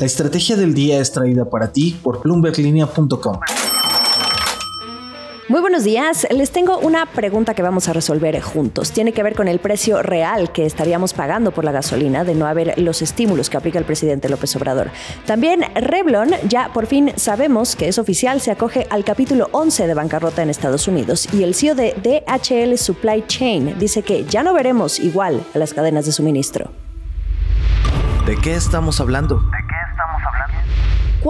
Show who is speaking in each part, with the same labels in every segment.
Speaker 1: La estrategia del día es traída para ti por bloomberglinea.com.
Speaker 2: Muy buenos días. Les tengo una pregunta que vamos a resolver juntos. Tiene que ver con el precio real que estaríamos pagando por la gasolina de no haber los estímulos que aplica el presidente López Obrador. También Revlon, ya por fin sabemos que es oficial, se acoge al capítulo 11 de bancarrota en Estados Unidos y el CEO de DHL Supply Chain dice que ya no veremos igual a las cadenas de suministro.
Speaker 3: ¿De qué estamos hablando?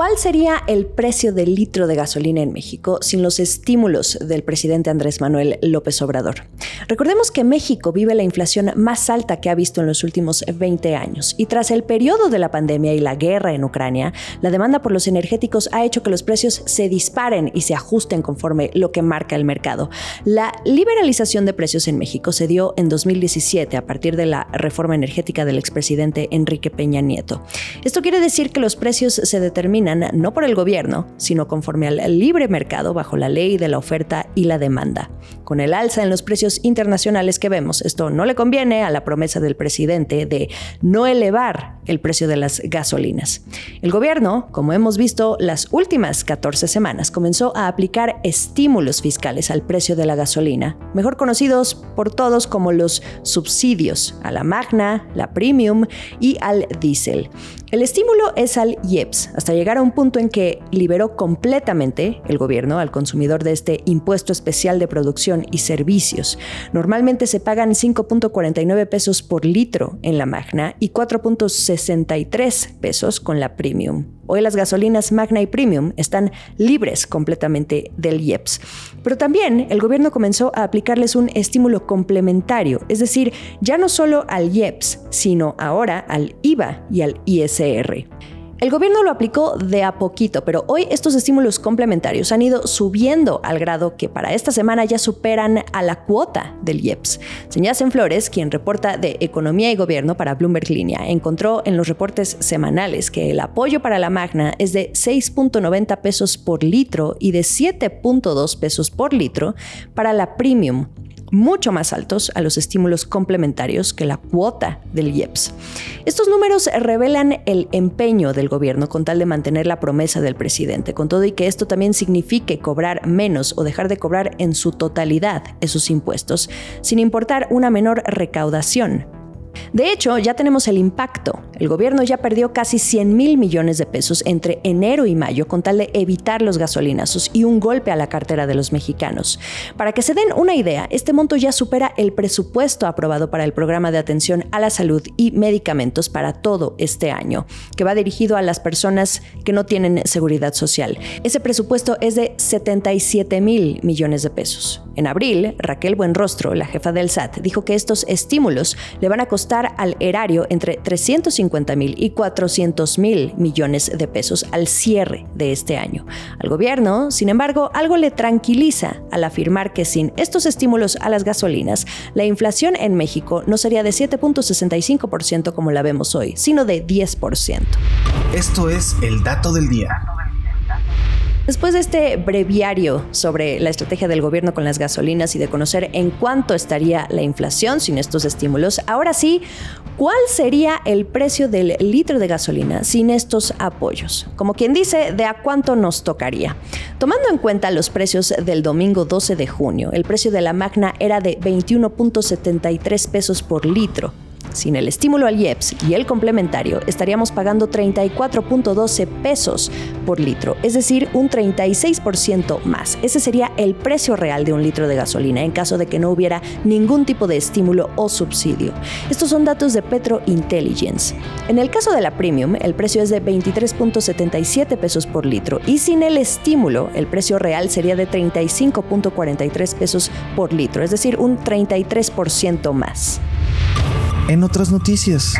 Speaker 2: ¿Cuál sería el precio del litro de gasolina en México sin los estímulos del presidente Andrés Manuel López Obrador? Recordemos que México vive la inflación más alta que ha visto en los últimos 20 años y tras el periodo de la pandemia y la guerra en Ucrania, la demanda por los energéticos ha hecho que los precios se disparen y se ajusten conforme lo que marca el mercado. La liberalización de precios en México se dio en 2017 a partir de la reforma energética del expresidente Enrique Peña Nieto. Esto quiere decir que los precios se determinan no por el gobierno, sino conforme al libre mercado bajo la ley de la oferta y la demanda. Con el alza en los precios internacionales que vemos, esto no le conviene a la promesa del presidente de no elevar el precio de las gasolinas. El gobierno, como hemos visto las últimas 14 semanas, comenzó a aplicar estímulos fiscales al precio de la gasolina, mejor conocidos por todos como los subsidios a la magna, la premium y al diésel. El estímulo es al IEPS, hasta llegar a un punto en que liberó completamente el gobierno al consumidor de este impuesto especial de producción y servicios. Normalmente se pagan 5.49 pesos por litro en la Magna y 4.63 pesos con la Premium. Hoy las gasolinas Magna y Premium están libres completamente del IEPS. Pero también el gobierno comenzó a aplicarles un estímulo complementario, es decir, ya no solo al IEPS, sino ahora al IVA y al ISR. El gobierno lo aplicó de a poquito, pero hoy estos estímulos complementarios han ido subiendo al grado que para esta semana ya superan a la cuota del IEPS. en Flores, quien reporta de Economía y Gobierno para Bloomberg Línea, encontró en los reportes semanales que el apoyo para la Magna es de 6.90 pesos por litro y de 7.2 pesos por litro para la Premium mucho más altos a los estímulos complementarios que la cuota del IEPS. Estos números revelan el empeño del gobierno con tal de mantener la promesa del presidente, con todo y que esto también signifique cobrar menos o dejar de cobrar en su totalidad esos impuestos, sin importar una menor recaudación de hecho, ya tenemos el impacto. El gobierno ya perdió casi 100 mil millones de pesos entre enero y mayo con tal de evitar los gasolinazos y un golpe a la cartera de los mexicanos. Para que se den una idea, este monto ya supera el presupuesto aprobado para el programa de atención a la salud y medicamentos para todo este año, que va dirigido a las personas que no tienen seguridad social. Ese presupuesto es de 77 mil millones de pesos. En abril, Raquel Buenrostro, la jefa del SAT, dijo que estos estímulos le van a costar al erario entre 350 mil y 400 mil millones de pesos al cierre de este año. Al gobierno, sin embargo, algo le tranquiliza al afirmar que sin estos estímulos a las gasolinas, la inflación en México no sería de 7.65% como la vemos hoy, sino de 10%.
Speaker 1: Esto es el dato del día.
Speaker 2: Después de este breviario sobre la estrategia del gobierno con las gasolinas y de conocer en cuánto estaría la inflación sin estos estímulos, ahora sí, ¿cuál sería el precio del litro de gasolina sin estos apoyos? Como quien dice, ¿de a cuánto nos tocaría? Tomando en cuenta los precios del domingo 12 de junio, el precio de la Magna era de 21.73 pesos por litro sin el estímulo al IEPS y el complementario, estaríamos pagando 34.12 pesos por litro, es decir, un 36% más. Ese sería el precio real de un litro de gasolina en caso de que no hubiera ningún tipo de estímulo o subsidio. Estos son datos de Petro Intelligence. En el caso de la Premium, el precio es de 23.77 pesos por litro y sin el estímulo, el precio real sería de 35.43 pesos por litro, es decir, un 33% más.
Speaker 1: En otras noticias.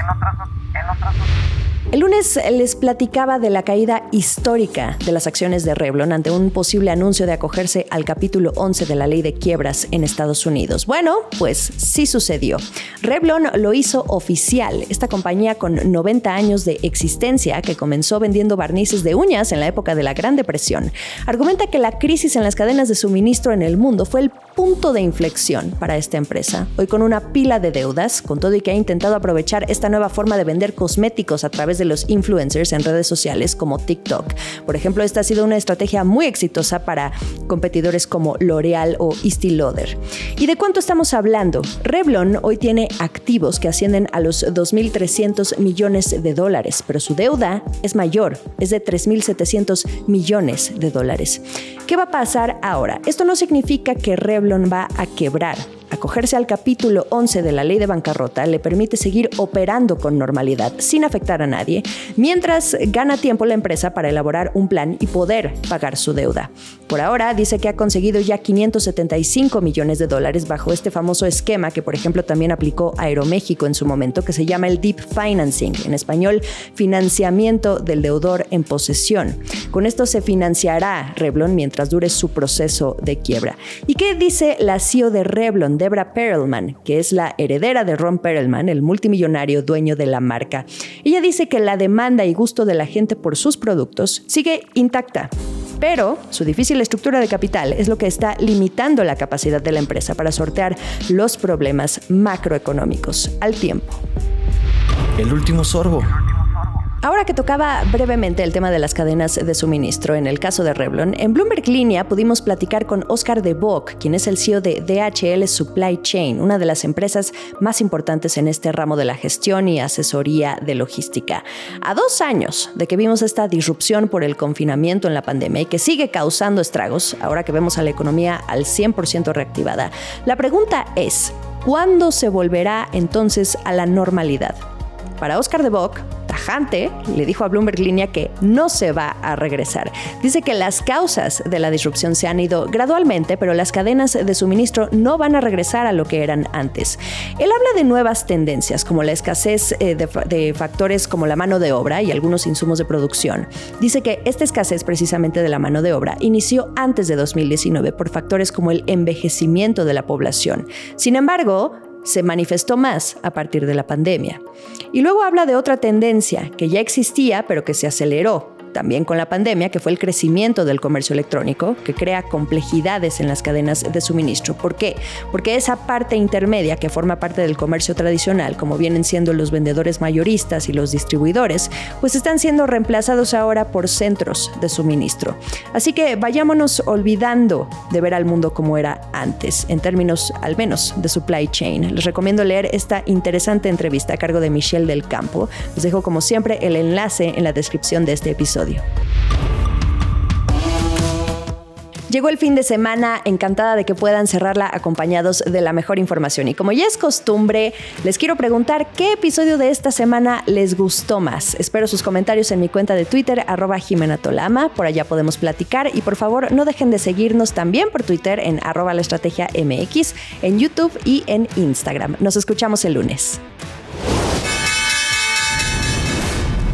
Speaker 2: El lunes les platicaba de la caída histórica de las acciones de Revlon ante un posible anuncio de acogerse al capítulo 11 de la ley de quiebras en Estados Unidos. Bueno, pues sí sucedió. Revlon lo hizo oficial. Esta compañía con 90 años de existencia, que comenzó vendiendo barnices de uñas en la época de la Gran Depresión, argumenta que la crisis en las cadenas de suministro en el mundo fue el punto de inflexión para esta empresa. Hoy con una pila de deudas, con todo y que ha intentado aprovechar esta nueva forma de vender cosméticos a través de los influencers en redes sociales como TikTok. Por ejemplo, esta ha sido una estrategia muy exitosa para competidores como L'Oreal o Estee Lauder. ¿Y de cuánto estamos hablando? Revlon hoy tiene activos que ascienden a los 2.300 millones de dólares, pero su deuda es mayor, es de 3.700 millones de dólares. ¿Qué va a pasar ahora? Esto no significa que Revlon va a quebrar acogerse al capítulo 11 de la ley de bancarrota le permite seguir operando con normalidad sin afectar a nadie, mientras gana tiempo la empresa para elaborar un plan y poder pagar su deuda. Por ahora dice que ha conseguido ya 575 millones de dólares bajo este famoso esquema que por ejemplo también aplicó Aeroméxico en su momento, que se llama el Deep Financing, en español financiamiento del deudor en posesión. Con esto se financiará Revlon mientras dure su proceso de quiebra. ¿Y qué dice la CEO de Revlon? Debra Perelman, que es la heredera de Ron Perelman, el multimillonario dueño de la marca. Ella dice que la demanda y gusto de la gente por sus productos sigue intacta. Pero su difícil estructura de capital es lo que está limitando la capacidad de la empresa para sortear los problemas macroeconómicos al tiempo.
Speaker 3: El último sorbo.
Speaker 2: Ahora que tocaba brevemente el tema de las cadenas de suministro en el caso de Revlon, en Bloomberg Línea pudimos platicar con Oscar de Bock, quien es el CEO de DHL Supply Chain, una de las empresas más importantes en este ramo de la gestión y asesoría de logística. A dos años de que vimos esta disrupción por el confinamiento en la pandemia y que sigue causando estragos, ahora que vemos a la economía al 100% reactivada, la pregunta es, ¿cuándo se volverá entonces a la normalidad? Para Oscar de Bock, tajante, le dijo a Bloomberg Línea que no se va a regresar. Dice que las causas de la disrupción se han ido gradualmente, pero las cadenas de suministro no van a regresar a lo que eran antes. Él habla de nuevas tendencias, como la escasez eh, de, de factores como la mano de obra y algunos insumos de producción. Dice que esta escasez precisamente de la mano de obra inició antes de 2019 por factores como el envejecimiento de la población. Sin embargo, se manifestó más a partir de la pandemia. Y luego habla de otra tendencia que ya existía pero que se aceleró también con la pandemia, que fue el crecimiento del comercio electrónico, que crea complejidades en las cadenas de suministro. ¿Por qué? Porque esa parte intermedia que forma parte del comercio tradicional, como vienen siendo los vendedores mayoristas y los distribuidores, pues están siendo reemplazados ahora por centros de suministro. Así que vayámonos olvidando de ver al mundo como era antes, en términos al menos de supply chain. Les recomiendo leer esta interesante entrevista a cargo de Michelle del Campo. Les dejo como siempre el enlace en la descripción de este episodio. Llegó el fin de semana, encantada de que puedan cerrarla acompañados de la mejor información. Y como ya es costumbre, les quiero preguntar qué episodio de esta semana les gustó más. Espero sus comentarios en mi cuenta de Twitter, arroba Jimena Tolama. Por allá podemos platicar. Y por favor, no dejen de seguirnos también por Twitter en arroba la estrategia MX, en YouTube y en Instagram. Nos escuchamos el lunes.